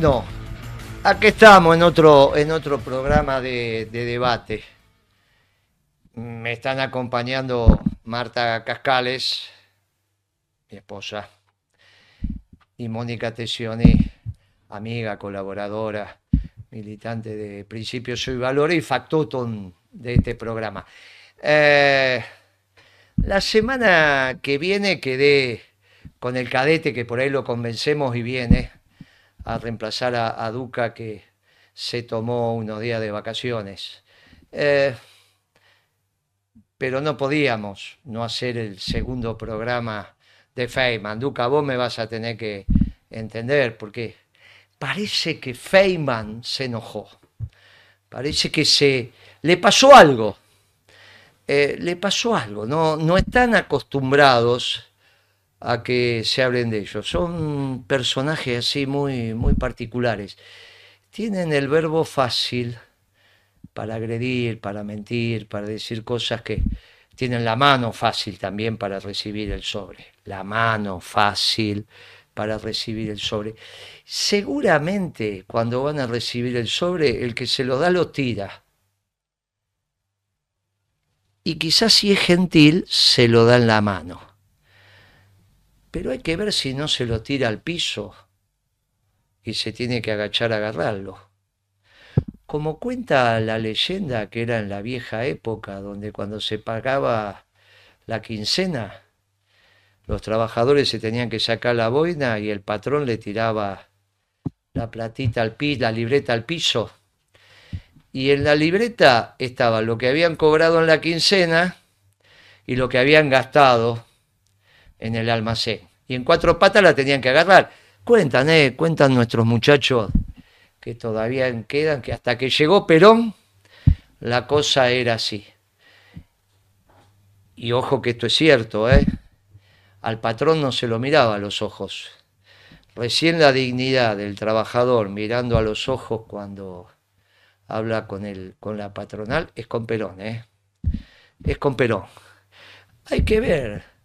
Bueno, aquí estamos en otro, en otro programa de, de debate. Me están acompañando Marta Cascales, mi esposa, y Mónica Tessioni, amiga, colaboradora, militante de Principios y Valores y factotum de este programa. Eh, la semana que viene quedé con el cadete, que por ahí lo convencemos y viene a reemplazar a, a Duca, que se tomó unos días de vacaciones. Eh, pero no podíamos no hacer el segundo programa de Feynman. Duca, vos me vas a tener que entender, porque parece que Feynman se enojó. Parece que se le pasó algo. Eh, le pasó algo. No, no están acostumbrados a que se hablen de ellos. Son personajes así muy, muy particulares. Tienen el verbo fácil para agredir, para mentir, para decir cosas que tienen la mano fácil también para recibir el sobre. La mano fácil para recibir el sobre. Seguramente cuando van a recibir el sobre, el que se lo da lo tira. Y quizás si es gentil, se lo da en la mano. Pero hay que ver si no se lo tira al piso y se tiene que agachar a agarrarlo. Como cuenta la leyenda que era en la vieja época, donde cuando se pagaba la quincena, los trabajadores se tenían que sacar la boina y el patrón le tiraba la platita al piso, la libreta al piso. Y en la libreta estaba lo que habían cobrado en la quincena y lo que habían gastado en el almacén. Y en cuatro patas la tenían que agarrar. Cuentan, eh, cuentan nuestros muchachos que todavía quedan, que hasta que llegó Perón, la cosa era así. Y ojo que esto es cierto, ¿eh? Al patrón no se lo miraba a los ojos. Recién la dignidad del trabajador mirando a los ojos cuando habla con, el, con la patronal es con Perón, ¿eh? Es con Perón. Hay que ver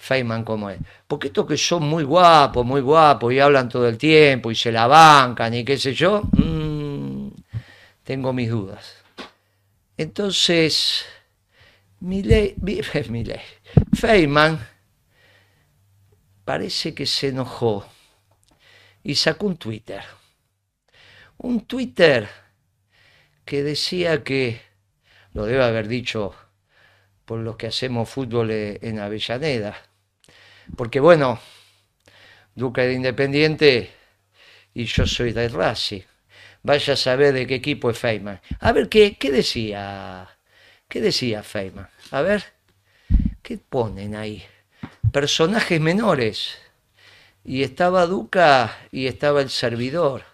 Feynman como es. Porque estos que son muy guapos, muy guapos y hablan todo el tiempo y se la bancan y qué sé yo, mmm, tengo mis dudas. Entonces, Milei, Milei, Feynman parece que se enojó y sacó un Twitter. Un Twitter que decía que, lo debe haber dicho por los que hacemos fútbol en Avellaneda, porque bueno, Duque de Independiente y yo soy de Racing. Vaya a saber de qué equipo es Feynman. A ver, ¿qué, qué decía? ¿Qué decía Feynman? A ver, ¿qué ponen ahí? Personajes menores. Y estaba Duca y estaba el servidor.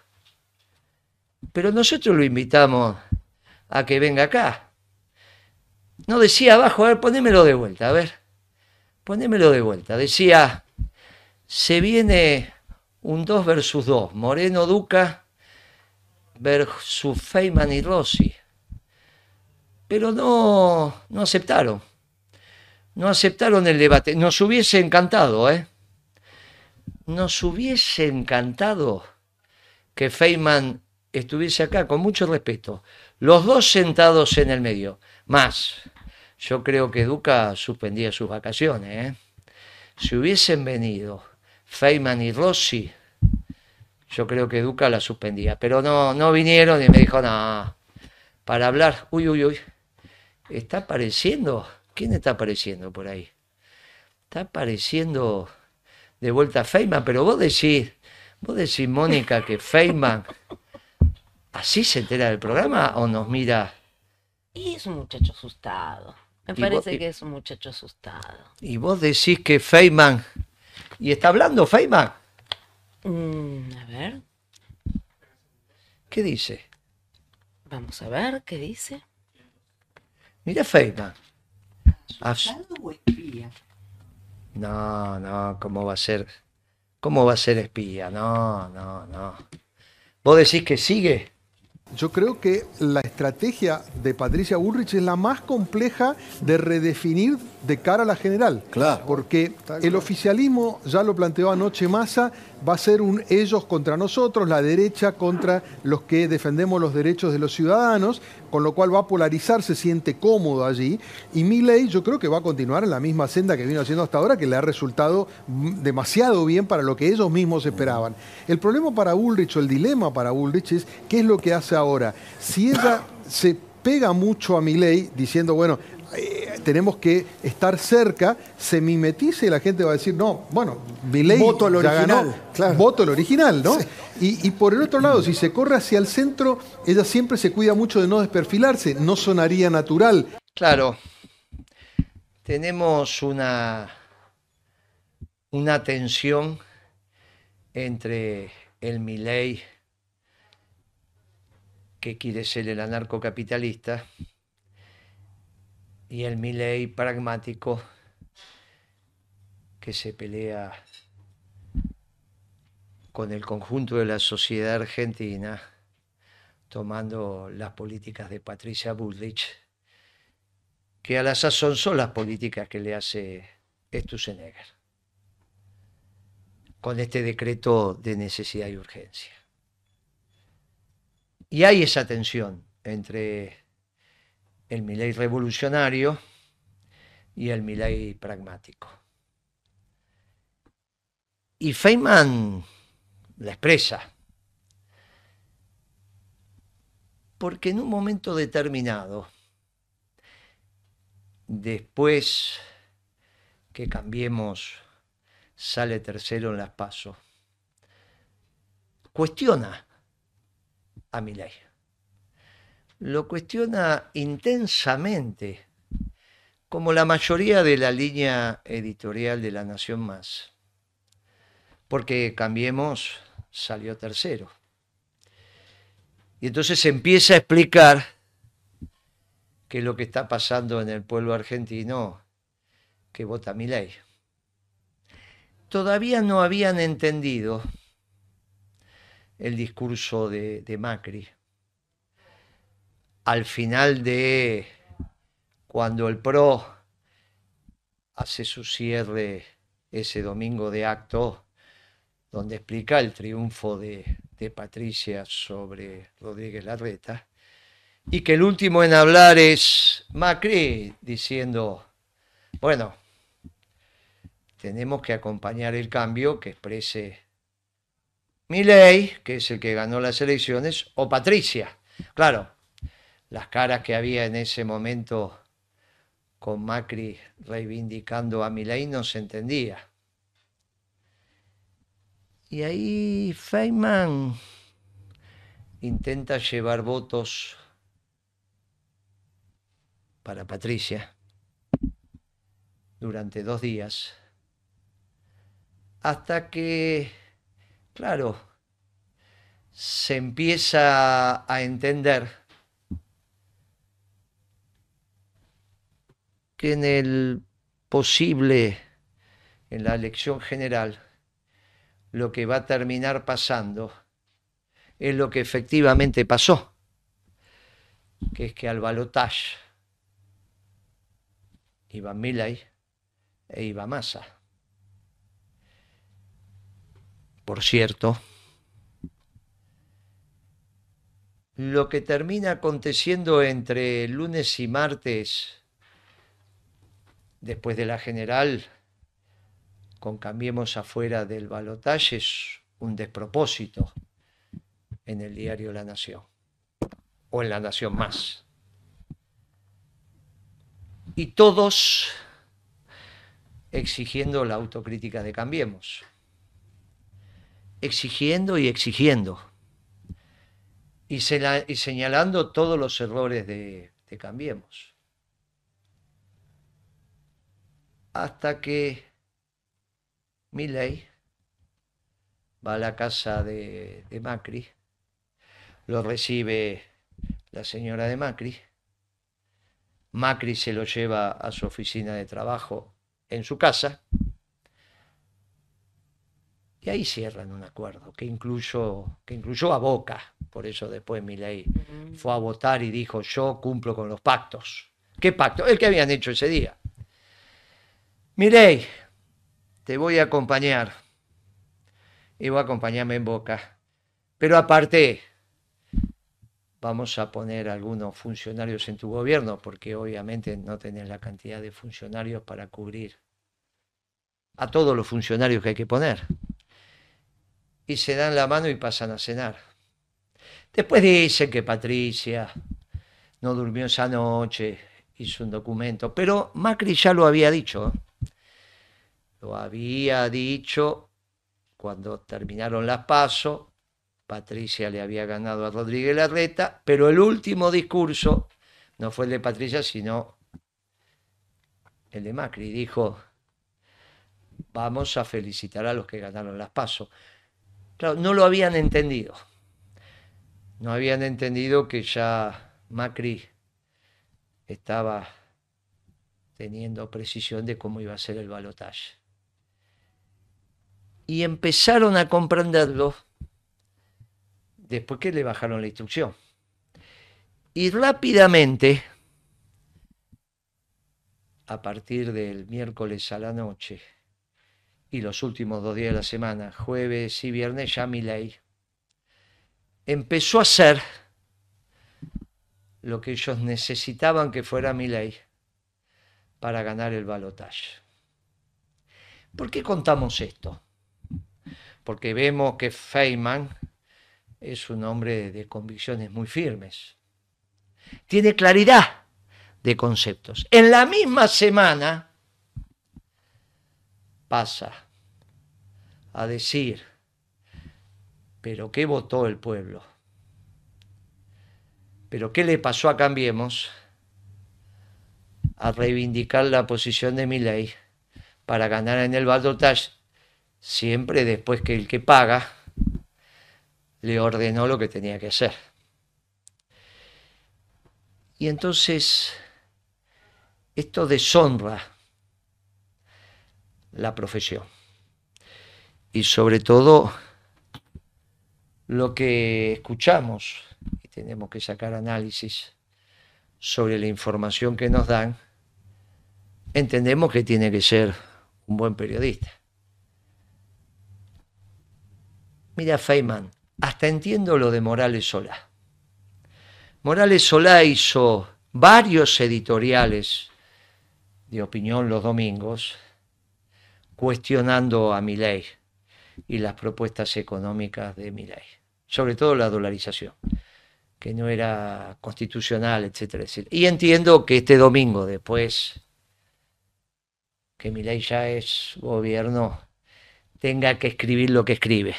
Pero nosotros lo invitamos a que venga acá. No decía abajo, a ver, ponémelo de vuelta, a ver ponémelo de vuelta. Decía, se viene un 2 versus 2, Moreno Duca versus Feynman y Rossi. Pero no, no aceptaron. No aceptaron el debate. Nos hubiese encantado, ¿eh? Nos hubiese encantado que Feynman estuviese acá, con mucho respeto. Los dos sentados en el medio. Más yo creo que Duca suspendía sus vacaciones. ¿eh? Si hubiesen venido Feynman y Rossi, yo creo que Duca la suspendía. Pero no, no vinieron y me dijo, no, para hablar, uy, uy, uy, está apareciendo, ¿quién está apareciendo por ahí? Está apareciendo de vuelta Feynman, pero vos decís, vos decís, Mónica, que Feynman así se entera del programa o nos mira. Y es un muchacho asustado. Me parece que es un muchacho asustado. Y vos decís que Feynman. ¿Y está hablando Feynman? Mm, a ver. ¿Qué dice? Vamos a ver qué dice. Mira Feynman. ¿Asustado o espía? No, no, ¿cómo va a ser? ¿Cómo va a ser espía? No, no, no. ¿Vos decís que sigue? Yo creo que la estrategia de Patricia Bullrich es la más compleja de redefinir de cara a la general. Claro. Porque el oficialismo, ya lo planteó anoche Massa, va a ser un ellos contra nosotros, la derecha contra los que defendemos los derechos de los ciudadanos, con lo cual va a polarizar, se siente cómodo allí. Y ley yo creo que va a continuar en la misma senda que vino haciendo hasta ahora, que le ha resultado demasiado bien para lo que ellos mismos esperaban. El problema para Bullrich o el dilema para Bullrich es qué es lo que hace ahora. Si ella se pega mucho a ley diciendo, bueno, eh, tenemos que estar cerca, se mimetice y la gente va a decir, no, bueno, ley voto al original, voto al original, ¿no? Y, y, por el otro lado, si se corre hacia el centro, ella siempre se cuida mucho de no desperfilarse, no sonaría natural. Claro, tenemos una, una tensión entre el Milei que quiere ser el anarcocapitalista y el Milei pragmático que se pelea con el conjunto de la sociedad argentina, tomando las políticas de Patricia Bullrich, que a la sazón son las políticas que le hace Stussenegger, con este decreto de necesidad y urgencia. Y hay esa tensión entre el Milei revolucionario y el Milei pragmático. Y Feynman la expresa. Porque en un momento determinado, después que cambiemos, sale tercero en las pasos, cuestiona a mi ley. Lo cuestiona intensamente, como la mayoría de la línea editorial de La Nación Más. Porque Cambiemos salió tercero. Y entonces empieza a explicar qué es lo que está pasando en el pueblo argentino que vota mi ley. Todavía no habían entendido el discurso de, Macri. Al final de cuando el PRO hace su cierre ese domingo de acto, donde explica el triunfo de, de Patricia sobre Rodríguez Larreta, y que el último en hablar es Macri diciendo, bueno, tenemos que acompañar el cambio que exprese Milei, que es el que ganó las elecciones, o Patricia. Claro, las caras que había en ese momento con Macri reivindicando a Milei no se entendía. Y ahí Feynman intenta llevar votos para Patricia durante dos días, hasta que Claro, se empieza a entender que en el posible, en la elección general, lo que va a terminar pasando es lo que efectivamente pasó, que es que al balotage iba Milay e iba Massa. Por cierto, lo que termina aconteciendo entre lunes y martes, después de la general, con Cambiemos afuera del balotaje, es un despropósito en el diario La Nación, o en La Nación más. Y todos exigiendo la autocrítica de Cambiemos exigiendo y exigiendo. Y, señalando todos los errores de, Cambiemos. Hasta que Milley va a la casa de, de Macri, lo recibe la señora de Macri, Macri se lo lleva a su oficina de trabajo en su casa, y ahí cierran un acuerdo que incluyó, que incluyó a Boca. Por eso después Milei fue a votar y dijo, yo cumplo con los pactos. ¿Qué pacto? El que habían hecho ese día. Milei, te voy a acompañar. Y voy a acompañarme en boca. Pero aparte, vamos a poner algunos funcionarios en tu gobierno, porque obviamente no tenés la cantidad de funcionarios para cubrir a todos los funcionarios que hay que poner. Y se dan la mano y pasan a cenar. Después dicen que Patricia no durmió esa noche, hizo un documento, pero Macri ya lo había dicho. ¿eh? Lo había dicho cuando terminaron las pasos, Patricia le había ganado a Rodríguez Larreta, pero el último discurso no fue el de Patricia, sino el de Macri. Dijo, vamos a felicitar a los que ganaron las pasos. No lo habían entendido. No habían entendido que ya Macri estaba teniendo precisión de cómo iba a ser el balotaje. Y empezaron a comprenderlo después que le bajaron la instrucción. Y rápidamente, a partir del miércoles a la noche y los últimos dos días de la semana, jueves y viernes, ya mi ley empezó a hacer lo que ellos necesitaban que fuera mi ley para ganar el balotaje. ¿Por qué contamos esto? Porque vemos que Feynman es un hombre de convicciones muy firmes. Tiene claridad de conceptos. En la misma semana pasa a decir, pero ¿qué votó el pueblo? ¿Pero qué le pasó a Cambiemos? A reivindicar la posición de mi ley para ganar en el balotaje, siempre después que el que paga le ordenó lo que tenía que hacer. Y entonces esto deshonra la profesión. Y sobre todo lo que escuchamos, y tenemos que sacar análisis sobre la información que nos dan, entendemos que tiene que ser un buen periodista. Mira, Feynman, hasta entiendo lo de Morales Solá. Morales Solá hizo varios editoriales de opinión los domingos cuestionando a Milei y las propuestas económicas de Milei, sobre todo la dolarización, que no era constitucional, etcétera, etcétera. Y entiendo que este domingo, después que Milei ya es gobierno, tenga que escribir lo que escribe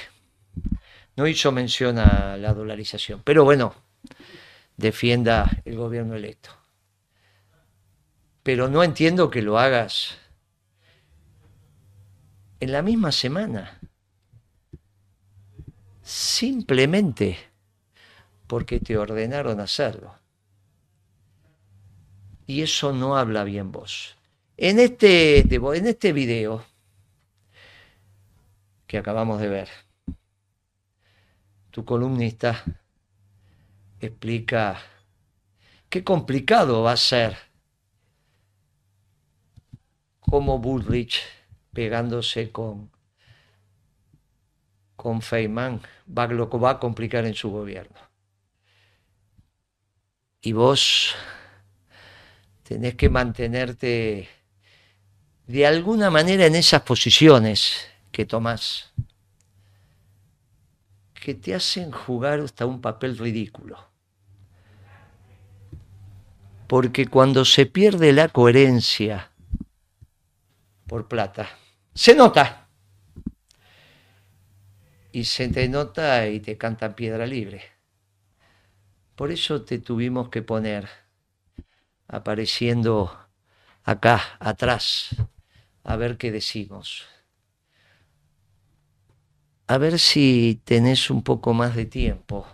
no hizo mención a la dolarización, pero bueno, defienda el gobierno electo. Pero no entiendo que lo hagas en la misma semana, simplemente porque te ordenaron hacerlo. Y eso no habla bien vos. En este, en este video que acabamos de ver, tu columnista explica qué complicado va a ser como Bullrich pegándose con, con Feynman va, lo va a complicar en su gobierno. Y vos tenés que mantenerte de alguna manera en esas posiciones que tomás que te hacen jugar hasta un papel ridículo. Porque cuando se pierde la coherencia por plata, se nota. Y se te nota y te canta piedra libre. Por eso te tuvimos que poner apareciendo acá, atrás, a ver qué decimos a ver si tenés un poco más de tiempo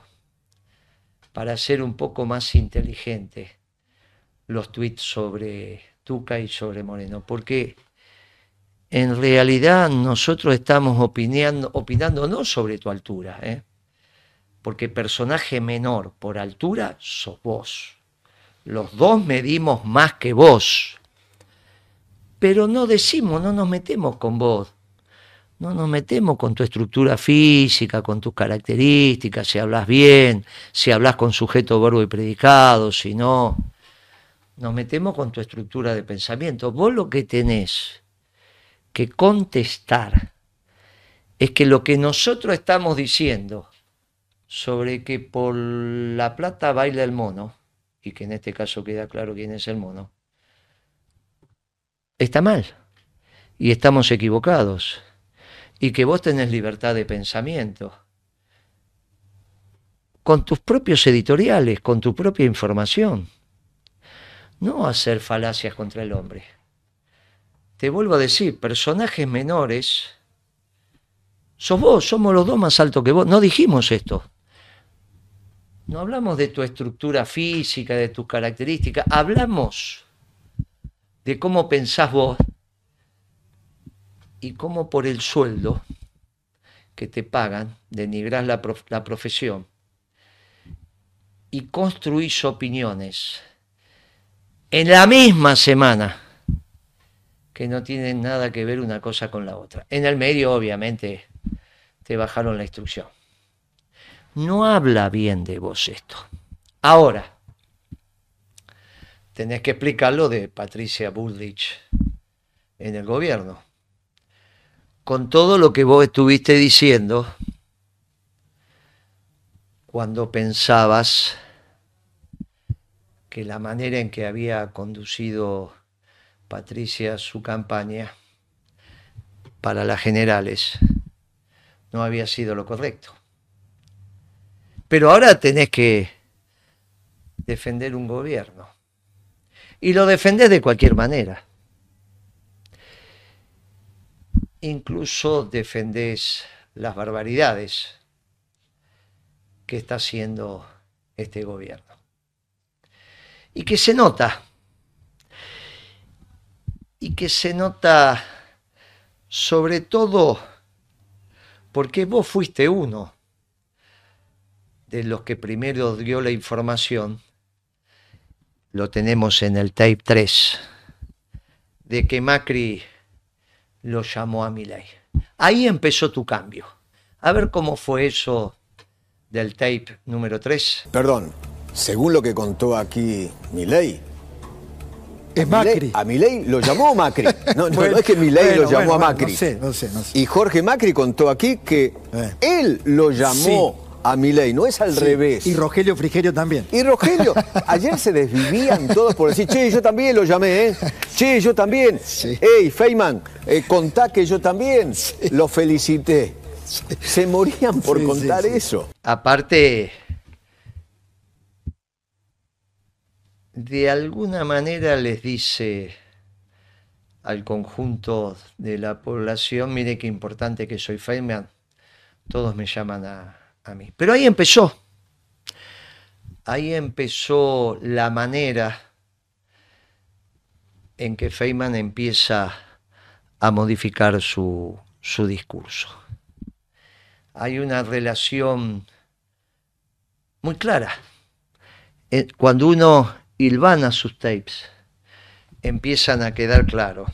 para ser un poco más inteligente los tweets sobre Tuca y sobre Moreno, porque en realidad nosotros estamos opinando, opinando no sobre tu altura, ¿eh? porque personaje menor por altura sos vos. Los dos medimos más que vos. Pero no decimos, no nos metemos con vos. No nos metemos con tu estructura física, con tus características, si hablas bien, si hablas con sujeto, verbo y predicado, si no. Nos metemos con tu estructura de pensamiento. Vos lo que tenés que contestar es que lo que nosotros estamos diciendo sobre que por la plata baila el mono, y que en este caso queda claro quién es el mono, está mal y estamos equivocados y que vos tenés libertad de pensamiento con tus propios editoriales, con tu propia información, no hacer falacias contra el hombre. Te vuelvo a decir, personajes menores, sos vos, somos los dos más altos que vos. No dijimos esto. No hablamos de tu estructura física, de tus características, hablamos de cómo pensás vos y cómo por el sueldo que te pagan denigrás la, profesión y construís opiniones en la misma semana que no tienen nada que ver una cosa con la otra. En el medio, obviamente, te bajaron la instrucción. No habla bien de vos esto. Ahora, tenés que explicarlo de Patricia Bullrich en el gobierno. Con todo lo que vos estuviste diciendo cuando pensabas que la manera en que había conducido Patricia su campaña para las generales no había sido lo correcto. Pero ahora tenés que defender un gobierno. Y lo defendés de cualquier manera. Incluso defendés las barbaridades que está haciendo este gobierno. Y que se nota. Y que se nota sobre todo porque vos fuiste uno de los que primero dio la información, lo tenemos en el tape 3, de que Macri lo llamó a Milei. Ahí empezó tu cambio. A ver cómo fue eso del tape número 3. Perdón, según lo que contó aquí Milei, es Macri. a Milei lo llamó Macri. No, no, es que Milei lo llamó a Macri. No sé, no sé, no sé. Y Jorge Macri contó aquí que Eh. él lo llamó a Milei, no es al Sí. revés. Y Rogelio Frigerio también. Y Rogelio, ayer se desvivían todos por decir, che, yo también lo llamé, ¿eh? Che, yo también. Sí. Ey, Feynman, eh, contá que yo también lo felicité. Se morían por Sí, sí, contar sí. eso. Aparte, de alguna manera les dice al conjunto de la población, mire qué importante que soy Feynman, todos me llaman a, a mí. Pero ahí empezó, ahí empezó la manera en que Feynman empieza a modificar su, su discurso. Hay una relación muy clara. Eh, Cuando uno hilvana sus tapes, empiezan a quedar claros.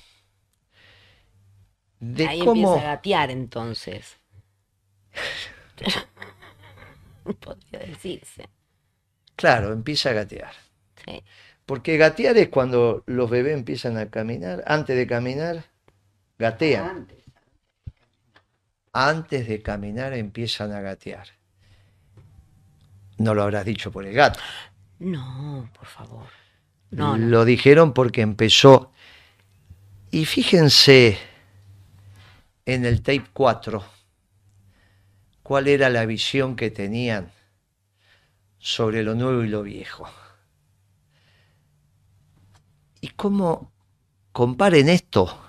De Ahí cómo, empieza a gatear entonces. Podría decirse. claro, empieza a gatear. Sí. Porque gatear es cuando los bebés empiezan a caminar. Antes de caminar, gatean. Antes. Antes de caminar empiezan a gatear. No lo habrás dicho por el gato. No, por favor. No, no. Lo dijeron porque empezó. Y fíjense en el tape 4 cuál era la visión que tenían sobre lo nuevo y lo viejo. Y cómo comparen esto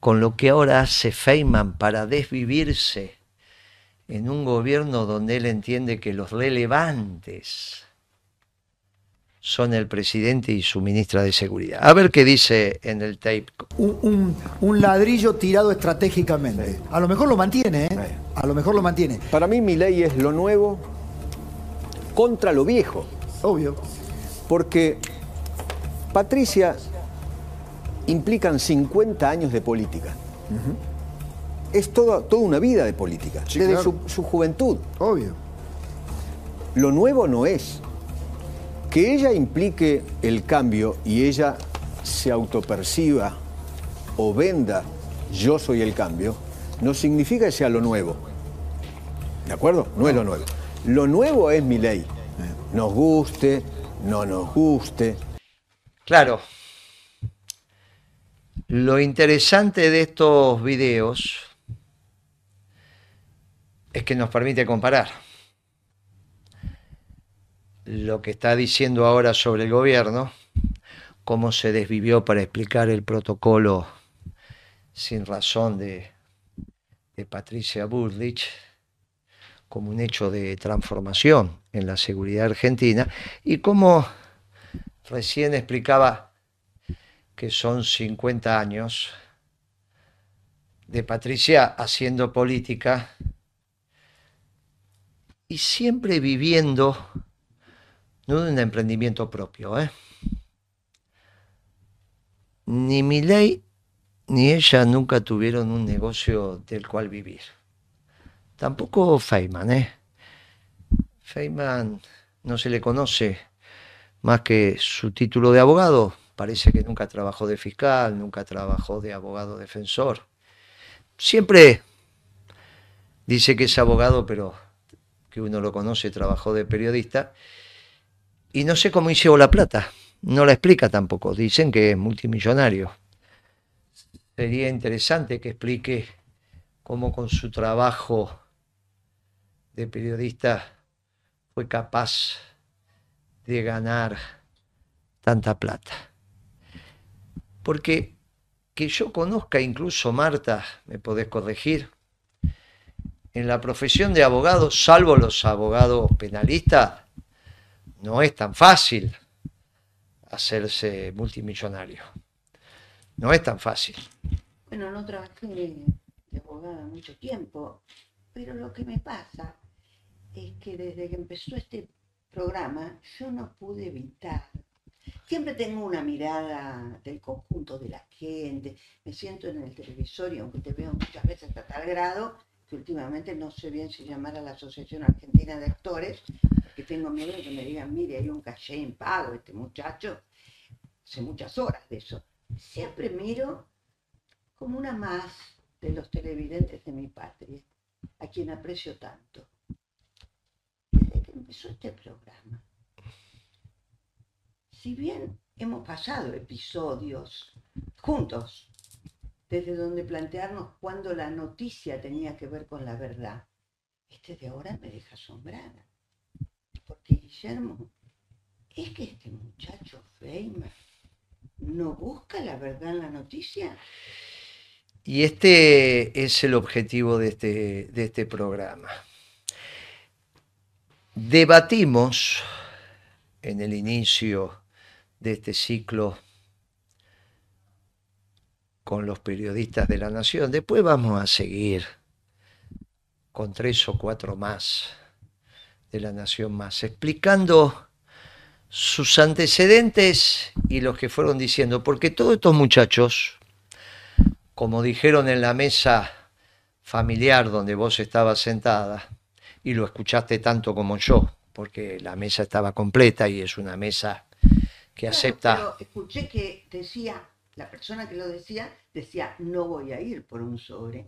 con lo que ahora hace Feynman para desvivirse en un gobierno donde él entiende que los relevantes son el presidente y su ministra de Seguridad. A ver qué dice en el tape. Un, un- un ladrillo tirado estratégicamente. A lo mejor lo mantiene, ¿eh? A lo mejor lo mantiene. Para mí mi ley es lo nuevo contra lo viejo. Obvio. Porque Patricia implican 50 años de política. Es toda, toda una vida de política, Sí, desde claro. su, su juventud. Obvio. Lo nuevo no es que ella implique el cambio y ella se autoperciba o venda yo soy el cambio, no significa que sea lo nuevo. ¿De acuerdo? No es lo nuevo. Lo nuevo es mi ley. Nos guste, no nos guste. Claro. Lo interesante de estos videos es que nos permite comparar lo que está diciendo ahora sobre el gobierno, cómo se desvivió para explicar el protocolo sin razón de, Patricia Bullrich como un hecho de transformación en la seguridad argentina y cómo recién explicaba que son 50 años de Patricia haciendo política y siempre viviendo no de un emprendimiento propio, ¿eh? Ni Milei ni ella nunca tuvieron un negocio del cual vivir. Tampoco Feynman, ¿eh? Feynman no se le conoce más que su título de abogado. Parece que nunca trabajó de fiscal, nunca trabajó de abogado defensor. Siempre dice que es abogado, pero que uno lo conoce, trabajó de periodista. Y no sé cómo hizo la plata. No la explica tampoco. Dicen que es multimillonario. Sería interesante que explique cómo con su trabajo de periodista fue capaz de ganar tanta plata. Porque que yo conozca incluso, Marta, me podés corregir, en la profesión de abogado, salvo los abogados penalistas, no es tan fácil hacerse multimillonario. No es tan fácil. Bueno, no trabajé de, abogada mucho tiempo, pero lo que me pasa es que desde que empezó este programa yo no pude evitar. Siempre tengo una mirada del conjunto de la gente, me siento en el televisor y aunque te veo muchas veces a tal grado, que últimamente no sé bien si llamar a la Asociación Argentina de Actores, que tengo miedo de que me digan, mire, hay un caché en pago, este muchacho, hace muchas horas de eso. Siempre miro como una más de los televidentes de mi patria, a quien aprecio tanto. Desde que empezó este programa, si bien hemos pasado episodios juntos, desde donde plantearnos cuándo la noticia tenía que ver con la verdad, este de ahora me deja asombrada. Porque Guillermo, es que este muchacho Feynman no busca la verdad en la noticia. Y este es el objetivo de este, de este programa. Debatimos en el inicio de este ciclo con los periodistas de la Nación. Después vamos a seguir con tres o cuatro más de la Nación más, explicando sus antecedentes y los que fueron diciendo, porque todos estos muchachos, como dijeron en la mesa familiar donde vos estabas sentada, y lo escuchaste tanto como yo, porque la mesa estaba completa y es una mesa que Claro, acepta... Pero escuché que decía, la persona que lo decía, decía, no voy a ir por un sobre.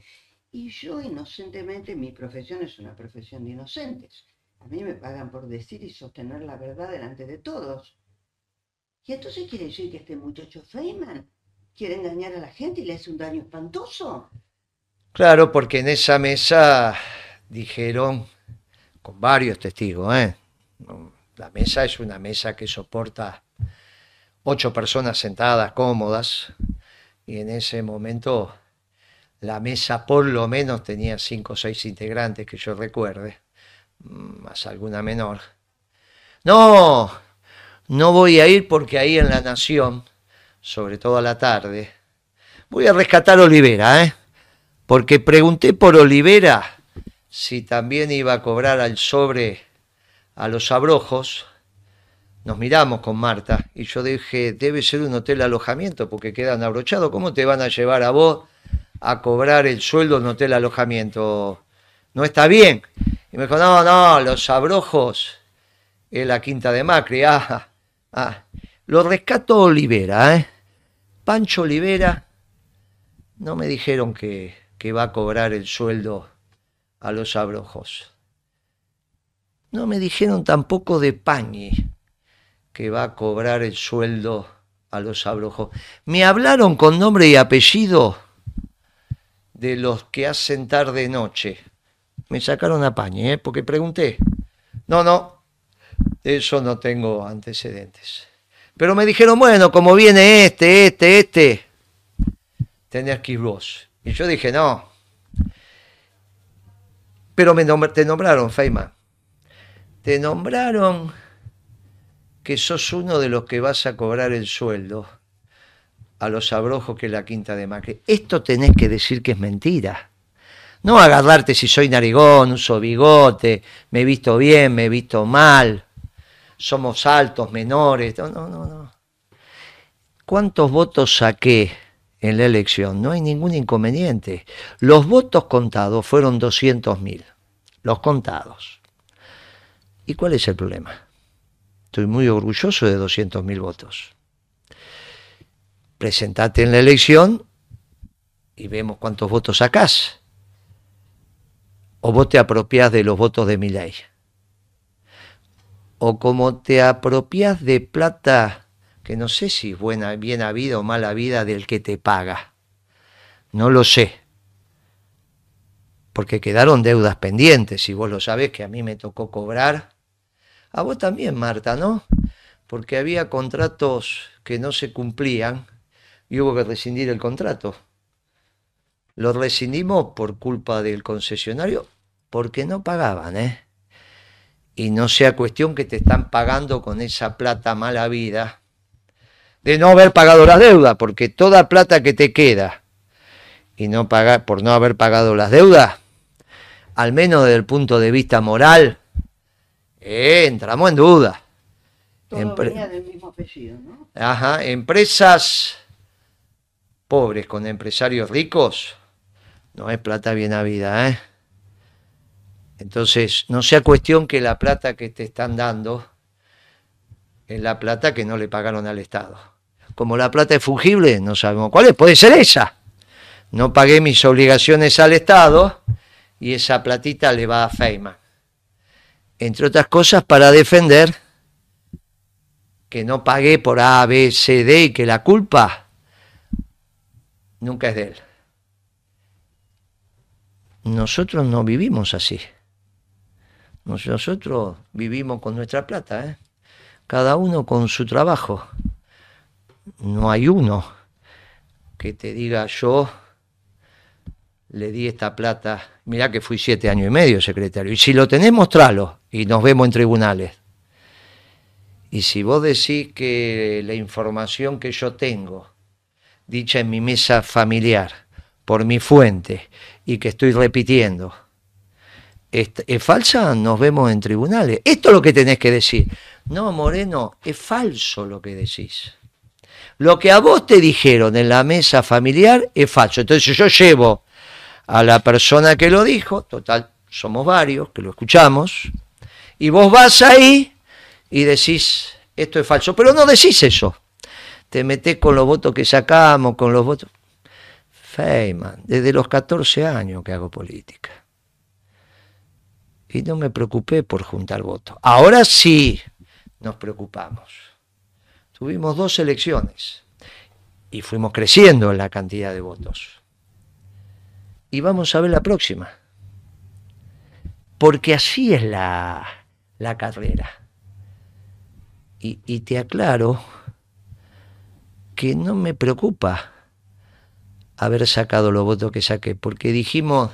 Y yo inocentemente, mi profesión es una profesión de inocentes. A mí me pagan por decir y sostener la verdad delante de todos. Y entonces quiere decir que este muchacho Feynman quiere engañar a la gente y le hace un daño espantoso. Claro, porque en esa mesa dijeron, con varios testigos, ¿eh? La mesa es una mesa que soporta ocho personas sentadas cómodas y en ese momento la mesa por lo menos tenía cinco o seis integrantes que yo recuerde, más alguna menor. No, no voy a ir porque ahí en La Nación, sobre todo a la tarde, voy a rescatar a Olivera, ¿eh? porque pregunté por Olivera si también iba a cobrar al sobre a los abrojos, nos miramos con Marta y yo dije, debe ser un hotel alojamiento porque quedan abrochados. ¿Cómo te van a llevar a vos a cobrar el sueldo en hotel alojamiento? No está bien. Y me dijo, no, no, los abrojos es la quinta de Macri. Ah, ah. Lo rescató Olivera, ¿eh? Pancho Olivera, no me dijeron que, que va a cobrar el sueldo a los abrojos. No me dijeron tampoco de Pañi que va a cobrar el sueldo a los abrojos. Me hablaron con nombre y apellido de los que hacen tarde noche. Me sacaron a ¿eh? porque pregunté. No, no, eso no tengo antecedentes. Pero me dijeron, bueno, como viene este, este, este, tenés que ir vos. Y yo dije, no. Pero me te nombraron, Feima. Te nombraron que sos uno de los que vas a cobrar el sueldo a los abrojos que la quinta de Macri. Esto tenés que decir que es mentira. No agarrarte si soy narigón, uso bigote, me he visto bien, me he visto mal, somos altos, menores. No, no, no, no. ¿Cuántos votos saqué en la elección? No hay ningún inconveniente. Los votos contados fueron 200.000. Los contados. ¿Y cuál es el problema? Estoy muy orgulloso de 200.000 votos. Presentate en la elección y vemos cuántos votos sacás. O vos te apropiás de los votos de mi ley. O como te apropias de plata que no sé si es buena, bien vida o mala vida del que te paga. No lo sé. Porque quedaron deudas pendientes, y vos lo sabés que a mí me tocó cobrar a vos también, Marta, ¿no? Porque había contratos que no se cumplían y hubo que rescindir el contrato. Lo rescindimos por culpa del concesionario porque no pagaban, ¿eh? Y no sea cuestión que te están pagando con esa plata mala vida de no haber pagado la deuda, porque toda plata que te queda y no pagar por no haber pagado las deudas, al menos desde el punto de vista moral, eh, entramos en duda. Todo venía del mismo apellido, ¿no? Ajá, empresas pobres con empresarios ricos, no es plata bien habida, ¿eh? Entonces, no sea cuestión que la plata que te están dando es la plata que no le pagaron al Estado. Como la plata es fungible, no sabemos cuál es, puede ser esa. No pagué mis obligaciones al Estado y esa platita le va a Feynman entre otras cosas, para defender que no pagué por A, B, C, D y que la culpa nunca es de él. Nosotros no vivimos así. Nosotros vivimos con nuestra plata, ¿eh? cada uno con su trabajo. No hay uno que te diga yo le di esta plata. Mirá que fui siete años y medio secretario. Y si lo tenés, mostralo y nos vemos en tribunales. Y si vos decís que la información que yo tengo, dicha en mi mesa familiar, por mi fuente, y que estoy repitiendo, es, falsa, nos vemos en tribunales. Esto es lo que tenés que decir. No, Moreno, es falso lo que decís. Lo que a vos te dijeron en la mesa familiar es falso. Entonces yo llevo a la persona que lo dijo, total, somos varios que lo escuchamos, y vos vas ahí y decís, esto es falso, pero no decís eso. Te metés con los votos que sacamos, con los votos. Feynman, desde los 14 años que hago política. Y no me preocupé por juntar votos. Ahora sí nos preocupamos. Tuvimos dos elecciones y fuimos creciendo en la cantidad de votos y vamos a ver la próxima. Porque así es la, la carrera. Y, y te aclaro que no me preocupa haber sacado los votos que saqué, porque dijimos,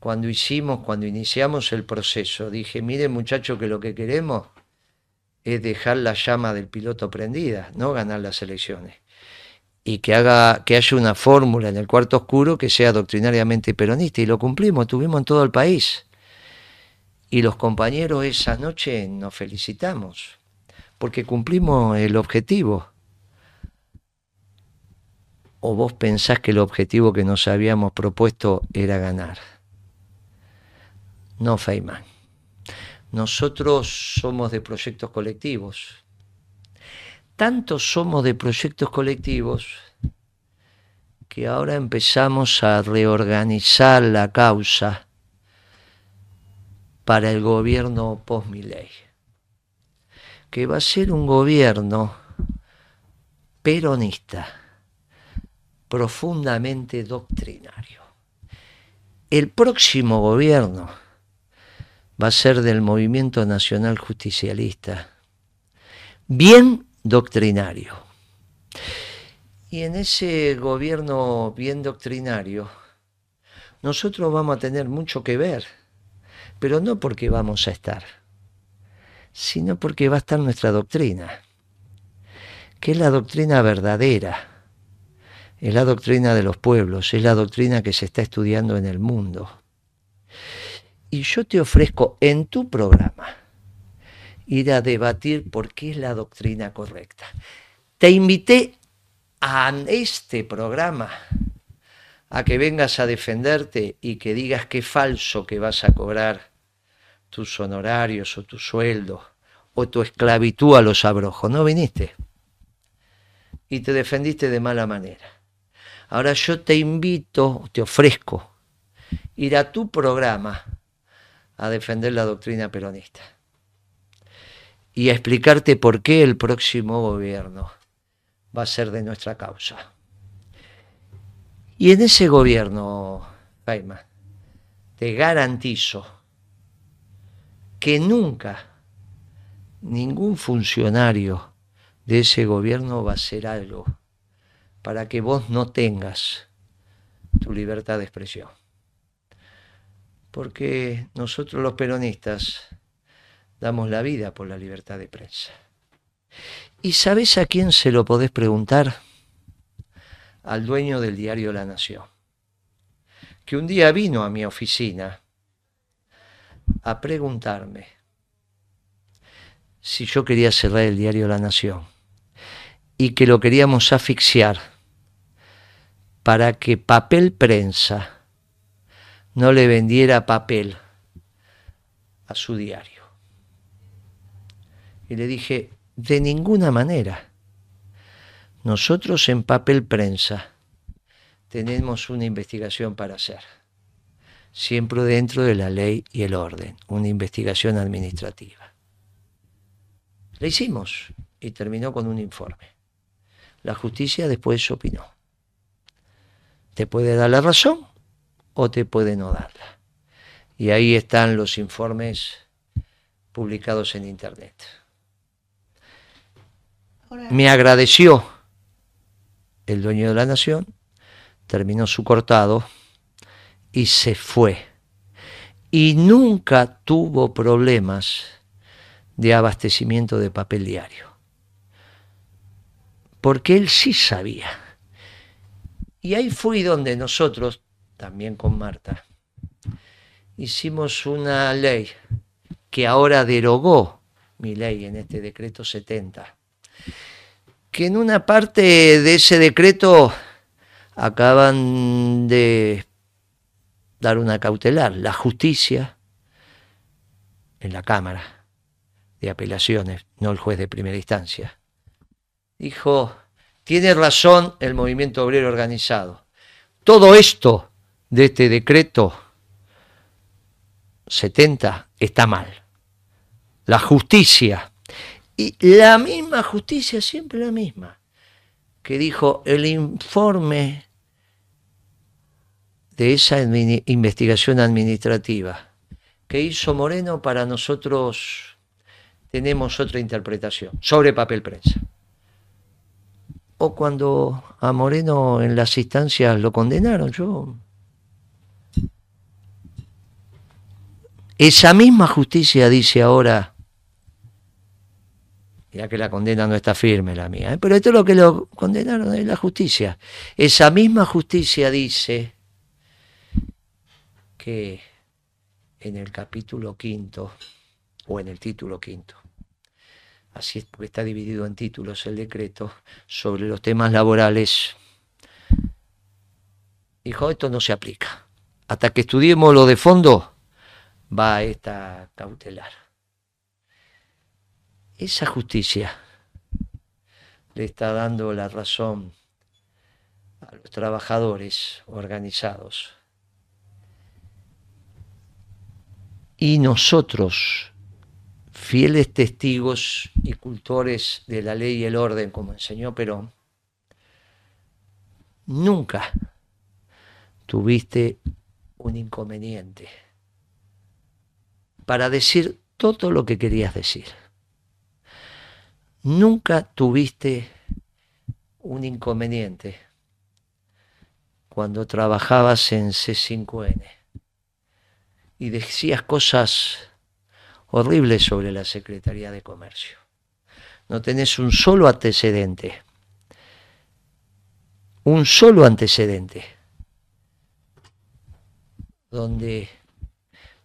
cuando hicimos, cuando iniciamos el proceso, dije, mire muchachos que lo que queremos es dejar la llama del piloto prendida, no ganar las elecciones. y que haga que haya una fórmula en el cuarto oscuro que sea doctrinariamente peronista y lo cumplimos, tuvimos en todo el país. Y los compañeros esa noche nos felicitamos porque cumplimos el objetivo. ¿O vos pensás que el objetivo que nos habíamos propuesto era ganar? No, Feynman. Nosotros somos de proyectos colectivos. Tanto somos de proyectos colectivos que ahora empezamos a reorganizar la causa para el gobierno post-Miley, que va a ser un gobierno peronista, profundamente doctrinario. El próximo gobierno va a ser del movimiento nacional justicialista, bien doctrinario. Y en ese gobierno bien doctrinario, nosotros vamos a tener mucho que ver, pero no porque vamos a estar, sino porque va a estar nuestra doctrina, que es la doctrina verdadera, es la doctrina de los pueblos, es la doctrina que se está estudiando en el mundo y yo te ofrezco en tu programa ir a debatir por qué es la doctrina correcta. Te invité a este programa a que vengas a defenderte y que digas que es falso que vas a cobrar tus honorarios o tu sueldo o tu esclavitud a los abrojos. No viniste. Y te defendiste de mala manera. Ahora yo te invito, te ofrezco, ir a tu programa a defender la doctrina peronista y a explicarte por qué el próximo gobierno va a ser de nuestra causa. Y en ese gobierno, Jaime, te garantizo que nunca ningún funcionario de ese gobierno va a hacer algo para que vos no tengas tu libertad de expresión porque nosotros los peronistas damos la vida por la libertad de prensa. ¿Y sabes a quién se lo podés preguntar? Al dueño del diario La Nación, que un día vino a mi oficina a preguntarme si yo quería cerrar el diario La Nación y que lo queríamos asfixiar para que papel prensa no le vendiera papel a su diario. Y le dije, de ninguna manera. Nosotros en papel prensa tenemos una investigación para hacer, siempre dentro de la ley y el orden, una investigación administrativa. La hicimos y terminó con un informe. La justicia después opinó. ¿Te puede dar la razón o te puede no darla. Y ahí están los informes publicados en Internet. Me agradeció el dueño de la nación, terminó su cortado y se fue. Y nunca tuvo problemas de abastecimiento de papel diario. Porque él sí sabía. Y ahí fui donde nosotros también con Marta, hicimos una ley que ahora derogó mi ley en este decreto 70, que en una parte de ese decreto acaban de dar una cautelar, la justicia en la Cámara de Apelaciones, no el juez de primera instancia, dijo, tiene razón el movimiento obrero organizado. Todo esto de este decreto 70 está mal. La justicia, y la misma justicia, siempre la misma, que dijo el informe de esa investigación administrativa que hizo Moreno, para nosotros tenemos otra interpretación sobre papel prensa. O cuando a Moreno en las instancias lo condenaron, yo Esa misma justicia dice ahora ya que la condena no está firme la mía, ¿eh? pero esto es lo que lo condenaron es la justicia. Esa misma justicia dice que en el capítulo quinto, o en el título quinto, así es porque está dividido en títulos el decreto, sobre los temas laborales, dijo, esto no se aplica. Hasta que estudiemos lo de fondo, va esta cautelar. Esa justicia le está dando la razón a los trabajadores organizados. Y nosotros, fieles testigos y cultores de la ley y el orden, como enseñó Perón, nunca tuviste un inconveniente para decir todo lo que querías decir. Nunca tuviste un inconveniente cuando trabajabas en C5N y decías cosas horribles sobre la Secretaría de Comercio. No tenés un solo antecedente. Un solo antecedente donde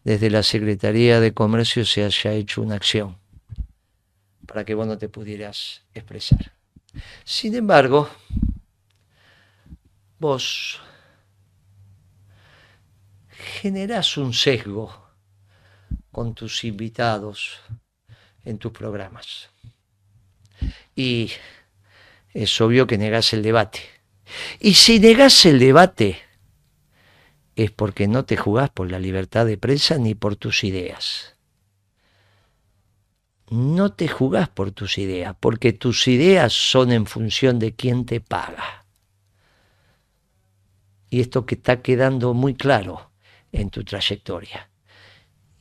desde la Secretaría de Comercio se haya hecho una acción para que vos no te pudieras expresar. Sin embargo, vos generás un sesgo con tus invitados en tus programas. Y es obvio que negás el debate. Y si negás el debate, es porque no te jugás por la libertad de prensa ni por tus ideas. No te jugás por tus ideas, porque tus ideas son en función de quién te paga. Y esto que está quedando muy claro en tu trayectoria.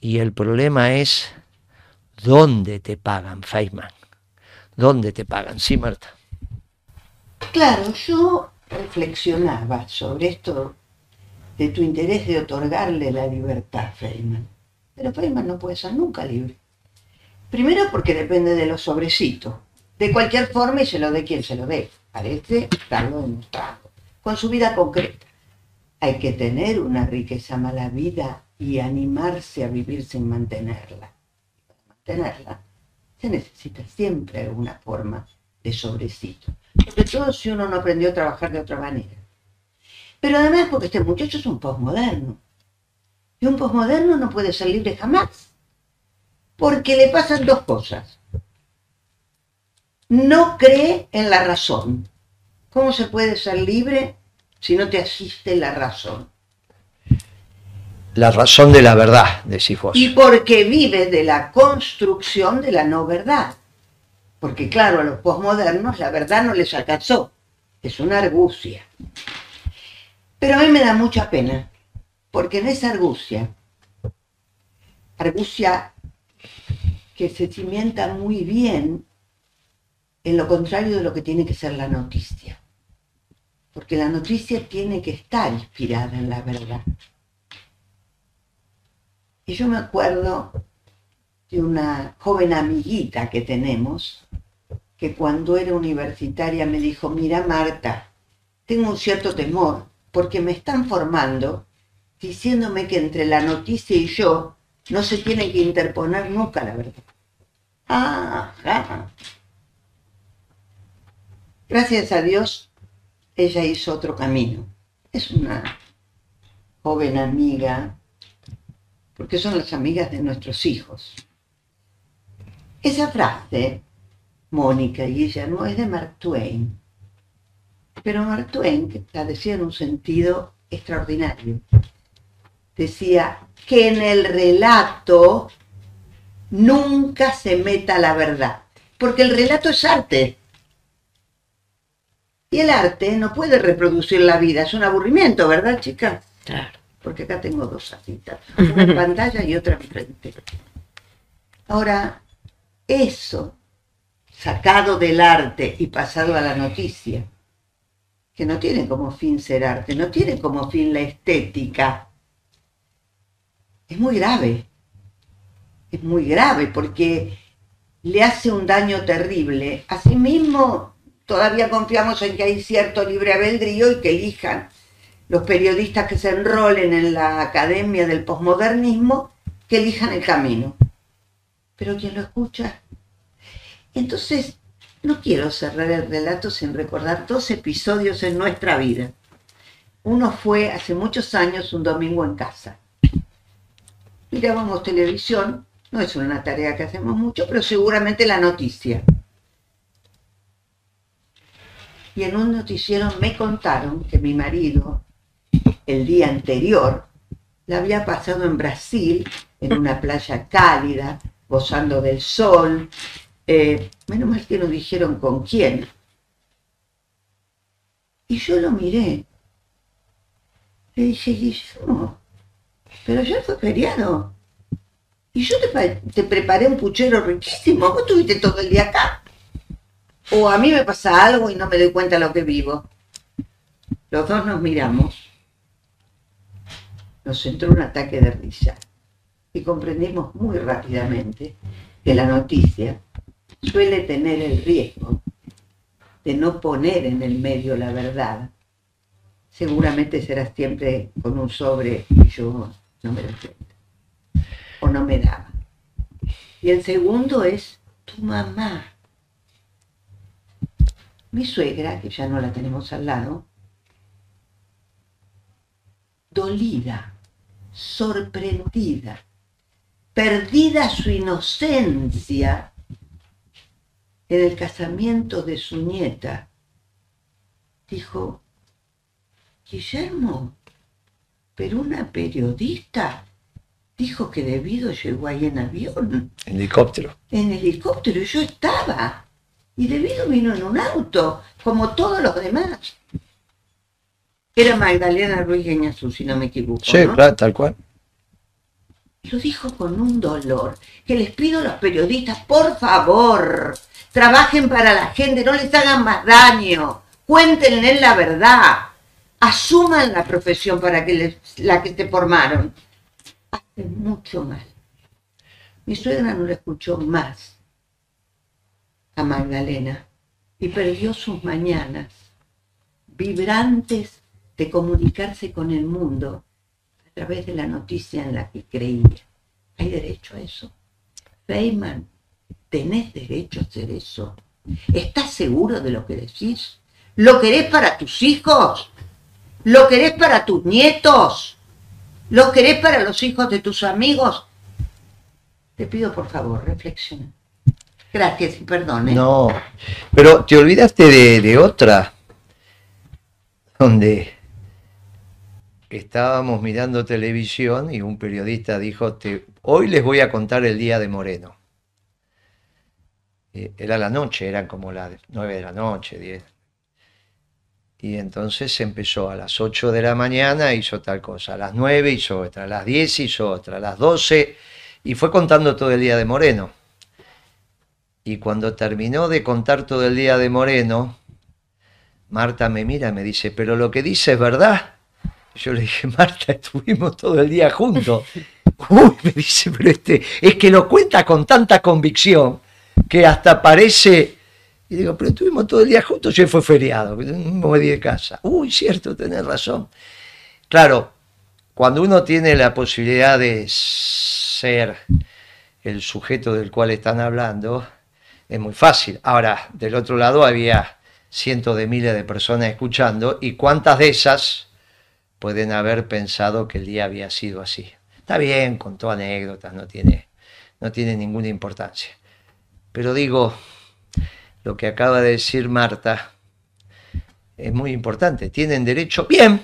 Y el problema es dónde te pagan, Feynman. ¿Dónde te pagan? Sí, Marta. Claro, yo reflexionaba sobre esto de tu interés de otorgarle la libertad Feynman. Pero Feynman no puede ser nunca libre. Primero porque depende de los sobrecitos. De cualquier forma y se lo dé quien se lo dé. Parece estarlo demostrado. Con su vida concreta. Hay que tener una riqueza mala vida y animarse a vivir sin mantenerla. Mantenerla se necesita siempre alguna forma de sobrecito. Sobre todo si uno no aprendió a trabajar de otra manera. Pero además porque este muchacho es un posmoderno. Y un posmoderno no puede ser libre jamás. Porque le pasan dos cosas. No cree en la razón. ¿Cómo se puede ser libre si no te asiste la razón? La razón de la verdad, decís vos. Y porque vive de la construcción de la no verdad. Porque claro, a los posmodernos la verdad no les alcanzó. Es una argucia. Pero a mí me da mucha pena, porque en esa argucia, argucia que se cimienta muy bien en lo contrario de lo que tiene que ser la noticia. Porque la noticia tiene que estar inspirada en la verdad. Y yo me acuerdo de una joven amiguita que tenemos, que cuando era universitaria me dijo, mira Marta, tengo un cierto temor porque me están formando diciéndome que entre la noticia y yo no se tiene que interponer nunca la verdad. Ah, ah. Gracias a Dios, ella hizo otro camino. Es una joven amiga, porque son las amigas de nuestros hijos. Esa frase, Mónica y Guillermo, es de Mark Twain. Pero Mark Twain, que la decía en un sentido extraordinario, decía que en el relato nunca se meta la verdad, porque el relato es arte. Y el arte no puede reproducir la vida, es un aburrimiento, ¿verdad, chica? Claro. Porque acá tengo dos citas, una en pantalla y otra enfrente. Ahora, eso, sacado del arte y pasado a la noticia, que no tiene como fin ser arte, no tiene como fin la estética. Es muy grave, es muy grave porque le hace un daño terrible. Asimismo, todavía confiamos en que hay cierto libre albedrío y que elijan los periodistas que se enrolen en la academia del posmodernismo, que elijan el camino. Pero quien lo escucha. Entonces, no quiero cerrar el relato sin recordar dos episodios en nuestra vida. Uno fue hace muchos años un domingo en casa. Mirábamos televisión, no es una tarea que hacemos mucho, pero seguramente la noticia. Y en un noticiero me contaron que mi marido, el día anterior, la había pasado en Brasil, en una playa cálida, gozando del sol. Eh, menos mal que no dijeron con quién. Y yo lo miré. Le dije, Guillermo, pero ayer fue feriado. Y yo te, preparé un puchero riquísimo. Vos estuviste todo el día acá. O a mí me pasa algo y no me doy cuenta de lo que vivo. Los dos nos miramos. Nos entró un ataque de risa. Y comprendimos muy rápidamente que la noticia suele tener el riesgo de no poner en el medio la verdad. Seguramente será siempre con un sobre y yo no me cuenta o no me daba. Y el segundo es tu mamá. Mi suegra, que ya no la tenemos al lado, dolida, sorprendida, perdida su inocencia en el casamiento de su nieta, dijo, Guillermo, pero una periodista dijo que debido llegó ahí en avión. En helicóptero. En helicóptero, y yo estaba. Y debido vino en un auto, como todos los demás. Era Magdalena Ruiz Geñazú, si no me equivoco. Sí, tal cual. Lo dijo con un dolor, que les pido a los periodistas, por favor, trabajen para la gente, no les hagan más daño, cuéntenle la verdad, asuman la profesión para que les, la que se formaron hace mucho mal. Mi suegra no le escuchó más a Magdalena y perdió sus mañanas vibrantes de comunicarse con el mundo a través de la noticia en la que creía. ¿Hay derecho a eso? Feynman, ¿tenés derecho a hacer eso? ¿Estás seguro de lo que decís? ¿Lo querés para tus hijos? ¿Lo querés para tus nietos? ¿Lo querés para los hijos de tus amigos? Te pido por favor, reflexiona. Gracias y perdone. No, pero te olvidaste de, otra, donde estábamos mirando televisión y un periodista dijo, hoy les voy a contar el día de Moreno. Eh, era la noche, eran como las nueve de la noche, diez. Y entonces empezó a las 8 de la mañana, hizo tal cosa, a las 9 hizo otra, a las 10 hizo otra, a las 12, y fue contando todo el día de Moreno. Y cuando terminó de contar todo el día de Moreno, Marta me mira y me dice, pero lo que dice es verdad. Yo le dije, Marta, estuvimos todo el día juntos. Uy, me dice, pero este, es que lo cuenta con tanta convicción que hasta parece y digo, pero estuvimos todo el día juntos y fue feriado, no me di de casa. Uy, cierto, tenés razón. Claro, cuando uno tiene la posibilidad de ser el sujeto del cual están hablando, es muy fácil. Ahora, del otro lado había cientos de miles de personas escuchando y cuántas de esas pueden haber pensado que el día había sido así. Está bien, contó anécdotas, no tiene, no tiene ninguna importancia. Pero digo, lo que acaba de decir Marta es muy importante. Tienen derecho. Bien,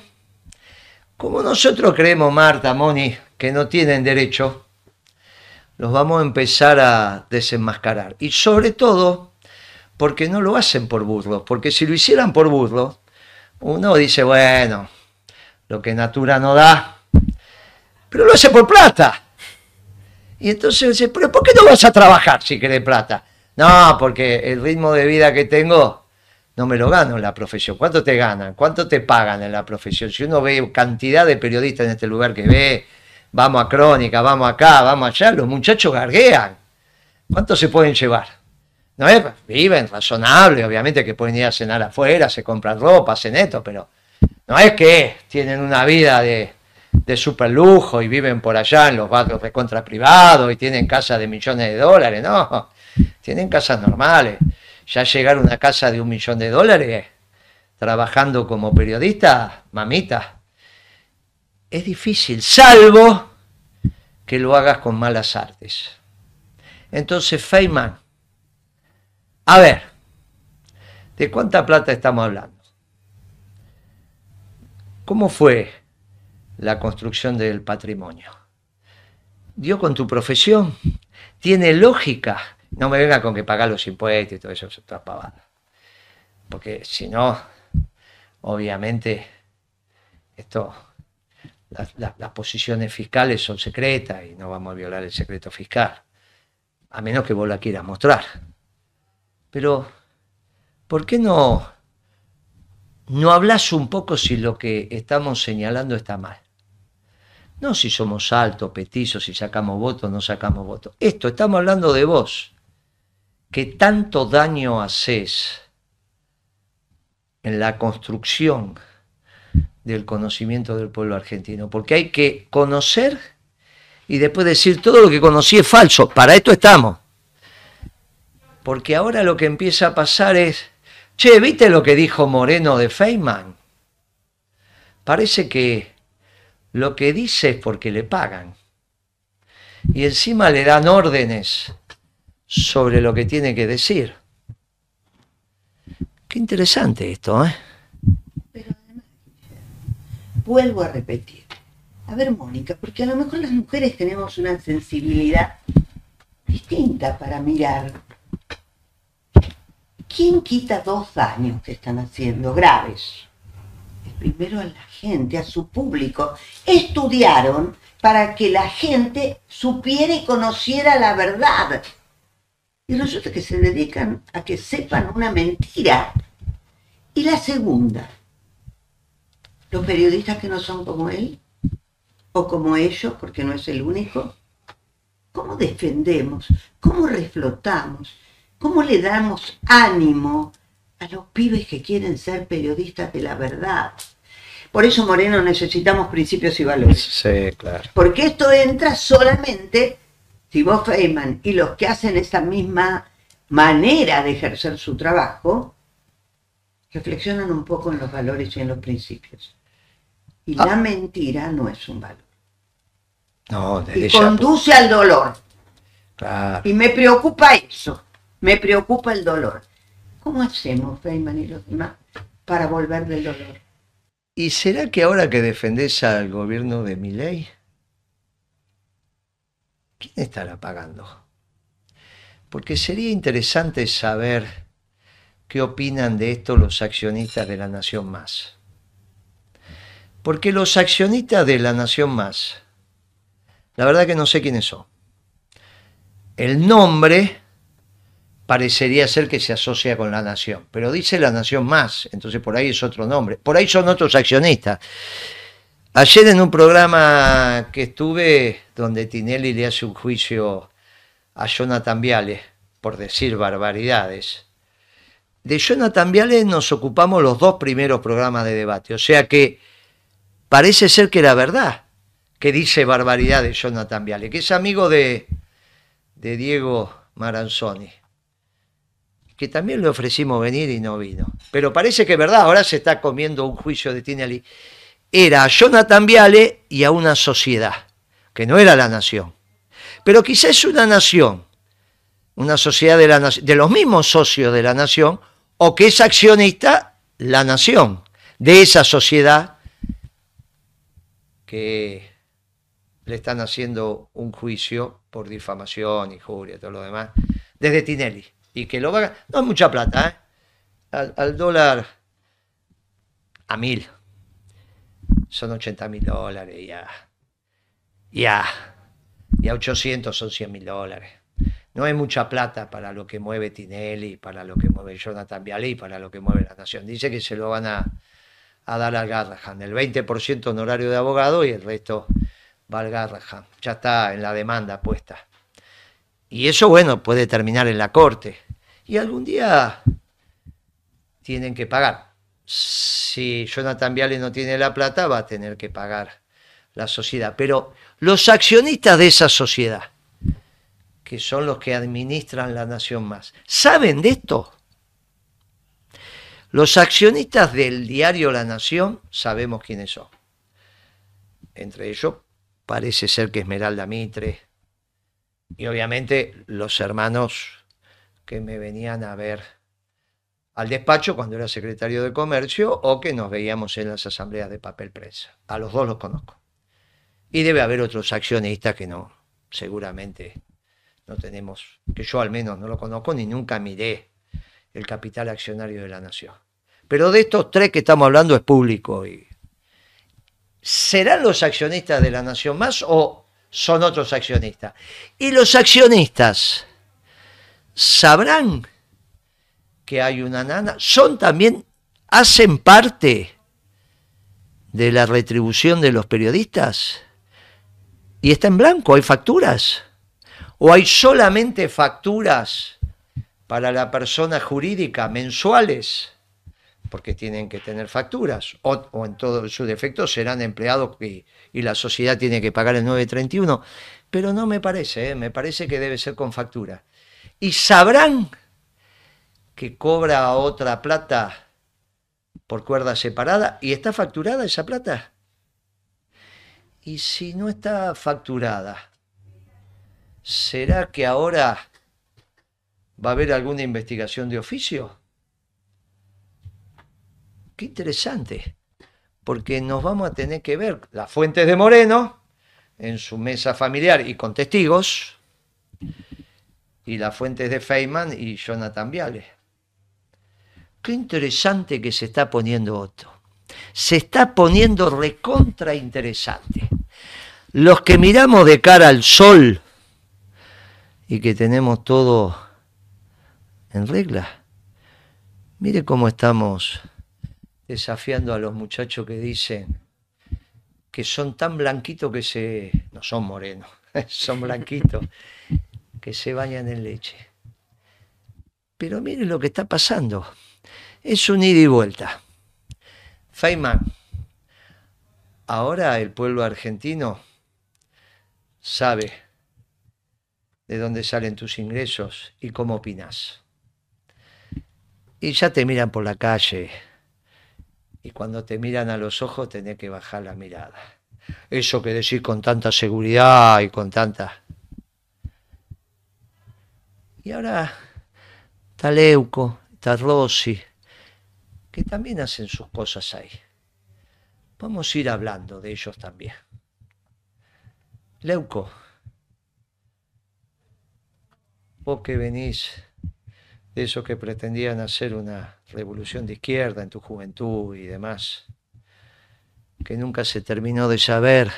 como nosotros creemos, Marta, Moni, que no tienen derecho, los vamos a empezar a desenmascarar. Y sobre todo, porque no lo hacen por burlo. Porque si lo hicieran por burlo, uno dice, bueno, lo que Natura no da, pero lo hace por plata. Y entonces dice, pero ¿por qué no vas a trabajar si querés plata? No, porque el ritmo de vida que tengo no me lo gano en la profesión. ¿Cuánto te ganan? ¿Cuánto te pagan en la profesión? Si uno ve cantidad de periodistas en este lugar que ve, vamos a Crónica, vamos acá, vamos allá, los muchachos garguean. ¿Cuánto se pueden llevar? ¿No es? Viven razonable, obviamente que pueden ir a cenar afuera, se compran ropa, hacen esto, pero no es que tienen una vida de, de super lujo y viven por allá en los barrios de contra privados y tienen casas de millones de dólares, no, tienen casas normales. Ya llegar a una casa de un millón de dólares trabajando como periodista, mamita, es difícil, salvo que lo hagas con malas artes. Entonces, Feynman, a ver, ¿de cuánta plata estamos hablando? ¿Cómo fue la construcción del patrimonio? ¿Dio con tu profesión? ¿Tiene lógica? No me venga con que pagar los impuestos y todo eso, es otra pavada. Porque si no, obviamente, esto, las posiciones fiscales son secretas y no vamos a violar el secreto fiscal a menos que vos la quieras mostrar. Pero, ¿por qué no, no hablas un poco si lo que estamos señalando está mal? No si somos altos, petizos, si sacamos votos no sacamos votos. Esto, estamos hablando de vos, que tanto daño haces en la construcción del conocimiento del pueblo argentino, porque hay que conocer y después decir todo lo que conocí es falso. Para esto estamos. Porque ahora lo que empieza a pasar es, che, ¿viste lo que dijo Moreno de Feynman? Parece que lo que dice es porque le pagan. Y encima le dan órdenes sobre lo que tiene que decir. Qué interesante esto, ¿eh? Pero además, vuelvo a repetir, a ver, Mónica, porque a lo mejor las mujeres tenemos una sensibilidad distinta para mirar. ¿Quién quita dos daños que están haciendo graves? primero a la gente, a su público. Estudiaron para que la gente supiera y conociera la verdad. Y resulta que se dedican a que sepan una mentira. Y la segunda, los periodistas que no son como él, o como ellos, porque no es el único, ¿cómo defendemos? ¿Cómo reflotamos? ¿Cómo le damos ánimo a los pibes que quieren ser periodistas de la verdad? Por eso, Moreno, necesitamos principios y valores. Sí, claro. Porque esto entra solamente si vos, Feynman, y los que hacen esa misma manera de ejercer su trabajo, reflexionan un poco en los valores y en los principios. Y la ah. mentira no es un valor. No, y conduce al dolor. Y me preocupa eso. Me preocupa el dolor. ¿Cómo hacemos, Feynman y los demás, para volver del dolor? ¿Y será que ahora que defendés al gobierno de mi ley, quién estará pagando? Porque sería interesante saber qué opinan de esto los accionistas de la Nación Más. Porque los accionistas de la Nación Más, la verdad que no sé quiénes son. El nombre parecería ser que se asocia con la Nación, pero dice la Nación Más, entonces por ahí es otro nombre. Por ahí son otros accionistas. Ayer en un programa que estuve, donde Tinelli le hace un juicio a Jonathan Viale por decir barbaridades, de Jonathan Viale nos ocupamos los dos primeros programas de debate, o sea que parece ser que era verdad que dice barbaridad de Jonathan Viale, que es amigo de, de Diego Maranzoni, que también le ofrecimos venir y no vino. Pero parece que es verdad, ahora se está comiendo un juicio de Tinelli. Era a Jonathan Viale y a una sociedad, que no era la nación. Pero quizás es una nación, una sociedad de, de los mismos socios de la nación, o que es accionista la nación de esa sociedad que le están haciendo un juicio por difamación, injuria todo lo demás, desde Tinelli. Y que lo va No es mucha plata, ¿eh? Al, dólar a mil. Son 80 mil dólares ya. Ya. Y a 800 son 100 mil dólares. No es mucha plata para lo que mueve Tinelli, para lo que mueve Jonathan Vialli, para lo que mueve la nación. Dice que se lo van a, a dar al Garrahan. El 20% honorario de abogado y el resto va al Garrahan. Ya está en la demanda puesta. Y eso, bueno, puede terminar en la corte. Y algún día tienen que pagar. Si Jonathan Viale no tiene la plata, va a tener que pagar la sociedad. Pero los accionistas de esa sociedad, que son los que administran la nación más, ¿saben de esto? Los accionistas del diario La Nación sabemos quiénes son. Entre ellos parece ser que Esmeralda Mitre y obviamente los hermanos que me venían a ver al despacho cuando era secretario de comercio o que nos veíamos en las asambleas de papel prensa. A los dos los conozco. Y debe haber otros accionistas que no, seguramente no tenemos, que yo al menos no lo conozco ni nunca miré el capital accionario de la nación. Pero de estos tres que estamos hablando es público. Y ¿Serán los accionistas de la nación más o son otros accionistas? Y los accionistas sabrán que hay una nana, son también, hacen parte de la retribución de los periodistas. Y está en blanco, hay facturas. O hay solamente facturas para la persona jurídica mensuales, porque tienen que tener facturas, o, en todo su defecto serán empleados y, la sociedad tiene que pagar el 931. Pero no me parece, ¿eh? me parece que debe ser con factura. Y sabrán que cobra otra plata por cuerda separada y está facturada esa plata. Y si no está facturada, ¿será que ahora va a haber alguna investigación de oficio? Qué interesante, porque nos vamos a tener que ver las fuentes de Moreno en su mesa familiar y con testigos, y las fuentes de Feynman y Jonathan Viale. Qué interesante que se está poniendo Otto. Se está poniendo recontra interesante. Los que miramos de cara al sol y que tenemos todo en regla. Mire cómo estamos desafiando a los muchachos que dicen que son tan blanquitos que se... no son morenos, son blanquitos, que se bañan en leche. Pero mire lo que está pasando. Es un ida y vuelta. Feynman, ahora el pueblo argentino sabe de dónde salen tus ingresos y cómo opinas. Y ya te miran por la calle. Y cuando te miran a los ojos tenés que bajar la mirada. Eso que decís con tanta seguridad y con tanta... Y ahora está Leuco, está Rossi, que también hacen sus cosas ahí. Vamos a ir hablando de ellos también. Leuco, vos que venís de esos que pretendían hacer una revolución de izquierda en tu juventud y demás, que nunca se terminó de saber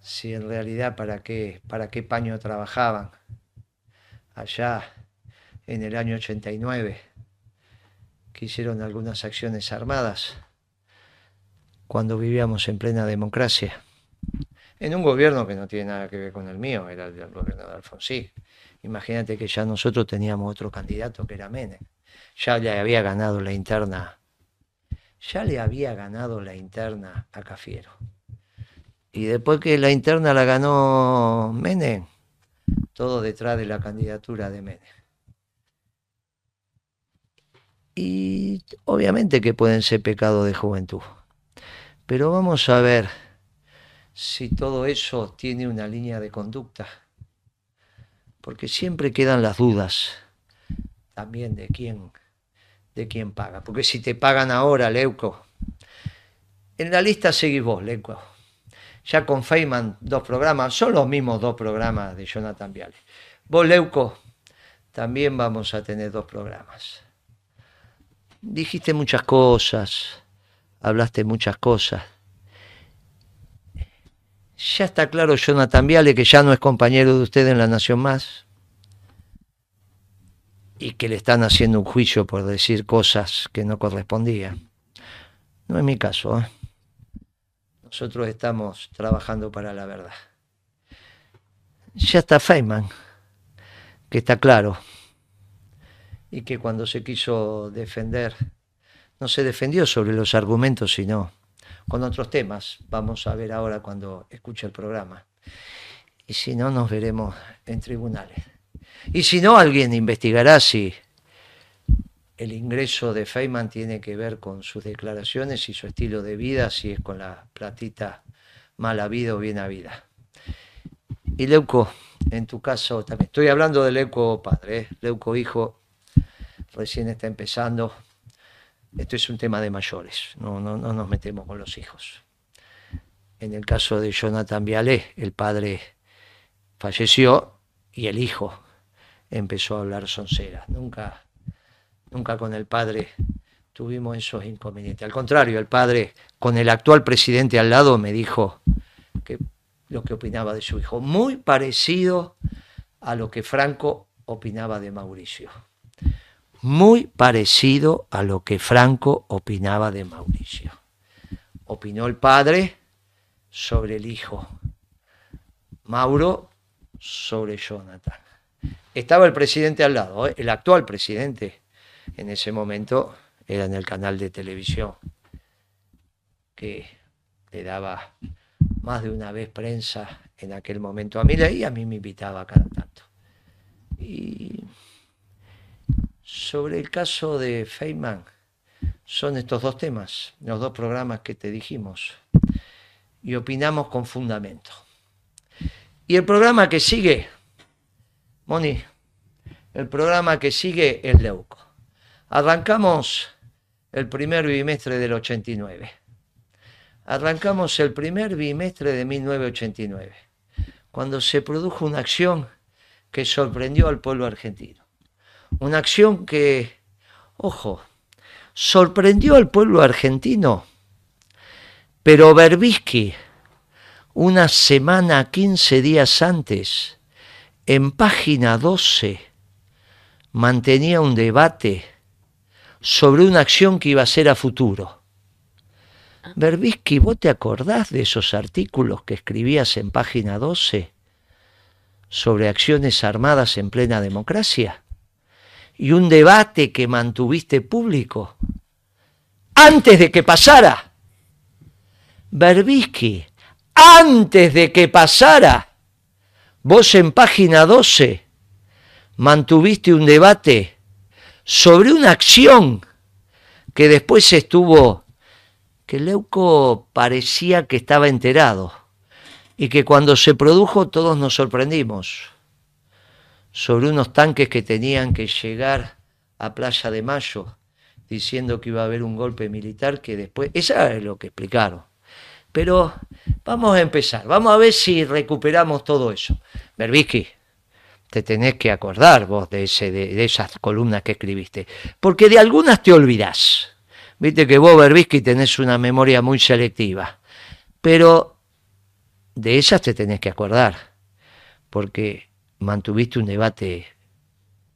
si en realidad para qué, para qué paño trabajaban allá en el año 89, que hicieron algunas acciones armadas cuando vivíamos en plena democracia en un gobierno que no tiene nada que ver con el mío, era el, gobierno de Alfonsín. Imagínate que ya nosotros teníamos otro candidato que era Menem. Ya le había ganado la interna, ya le había ganado la interna a Cafiero. Y después que la interna la ganó Menem, todo detrás de la candidatura de Menem. Y obviamente que pueden ser pecados de juventud. Pero vamos a ver si todo eso tiene una línea de conducta. Porque siempre quedan las dudas también de quién, de quién paga. Porque si te pagan ahora, Leuco, en la lista seguís vos, Leuco. Ya con Feynman dos programas, son los mismos dos programas de Jonathan Viale. Vos, Leuco, también vamos a tener dos programas. Dijiste muchas cosas, hablaste muchas cosas ya está claro Jonathan Viale que ya no es compañero de usted en la Nación Más y que le están haciendo un juicio por decir cosas que no correspondían. No es mi caso. ¿eh? Nosotros estamos trabajando para la verdad. ya está Feynman, que está claro, y que cuando se quiso defender, no se defendió sobre los argumentos, sino con otros temas. Vamos a ver ahora cuando escuche el programa. Y si no, nos veremos en tribunales. Y si no, alguien investigará si el ingreso de Feynman tiene que ver con sus declaraciones y su estilo de vida, si es con la platita mala vida o bien vida. Y Leuco, en tu caso también, estoy hablando de Leuco padre, ¿eh? Leuco hijo, recién está empezando. Esto es un tema de mayores, no, no, no nos metemos con los hijos. En el caso de Jonathan Vialé, el padre falleció y el hijo empezó a hablar sonceras. Nunca, nunca con el padre tuvimos esos inconvenientes. Al contrario, el padre, con el actual presidente al lado, me dijo que lo que opinaba de su hijo, muy parecido a lo que Franco opinaba de Mauricio. Muy parecido a lo que Franco opinaba de Mauricio. Opinó el padre sobre el hijo. Mauro sobre Jonathan. Estaba el presidente al lado, ¿eh? el actual presidente en ese momento era en el canal de televisión que le daba más de una vez prensa en aquel momento a mí y a mí me invitaba cada tanto. Y sobre el caso de Feynman, son estos dos temas, los dos programas que te dijimos, y opinamos con fundamento. Y el programa que sigue, Moni, el programa que sigue es Leuco. Arrancamos el primer bimestre del 89. Arrancamos el primer bimestre de 1989, cuando se produjo una acción que sorprendió al pueblo argentino. Una acción que, ojo, sorprendió al pueblo argentino, pero Berbisky, una semana, 15 días antes, en página 12, mantenía un debate sobre una acción que iba a ser a futuro. Berbisky, ¿vos te acordás de esos artículos que escribías en página 12 sobre acciones armadas en plena democracia? Y un debate que mantuviste público antes de que pasara. Berbisky, antes de que pasara, vos en página 12 mantuviste un debate sobre una acción que después estuvo, que Leuco parecía que estaba enterado y que cuando se produjo todos nos sorprendimos, sobre unos tanques que tenían que llegar a Playa de Mayo diciendo que iba a haber un golpe militar que después, esa es lo que explicaron. Pero vamos a empezar, vamos a ver si recuperamos todo eso. Berbisky, te tenés que acordar vos de, ese, de, esas columnas que escribiste, porque de algunas te olvidás. Viste que vos, Berbisky, tenés una memoria muy selectiva, pero de esas te tenés que acordar, porque mantuviste un debate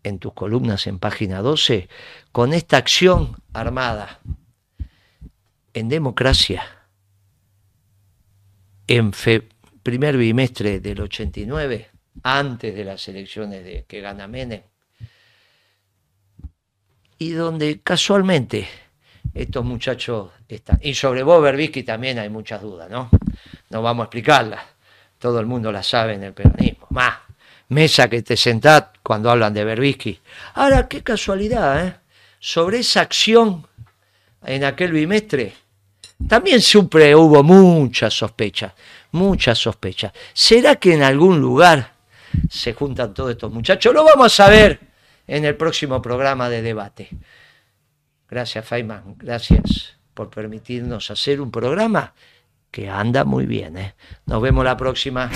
en tus columnas en página 12 con esta acción armada en democracia en primer bimestre del 89 antes de las elecciones de que gana Menem, y donde casualmente estos muchachos están. Y sobre vos, también hay muchas dudas, ¿no? No vamos a explicarlas. Todo el mundo las sabe en el peronismo. Más, mesa que te sentás cuando hablan de Berbisky. Ahora, qué casualidad, ¿eh? Sobre esa acción en aquel bimestre, también siempre hubo muchas sospechas, muchas sospechas. ¿Será que en algún lugar se juntan todos estos muchachos. Lo vamos a ver en el próximo programa de debate. Gracias, Feynman. Gracias por permitirnos hacer un programa que anda muy bien. ¿eh? Nos vemos la próxima.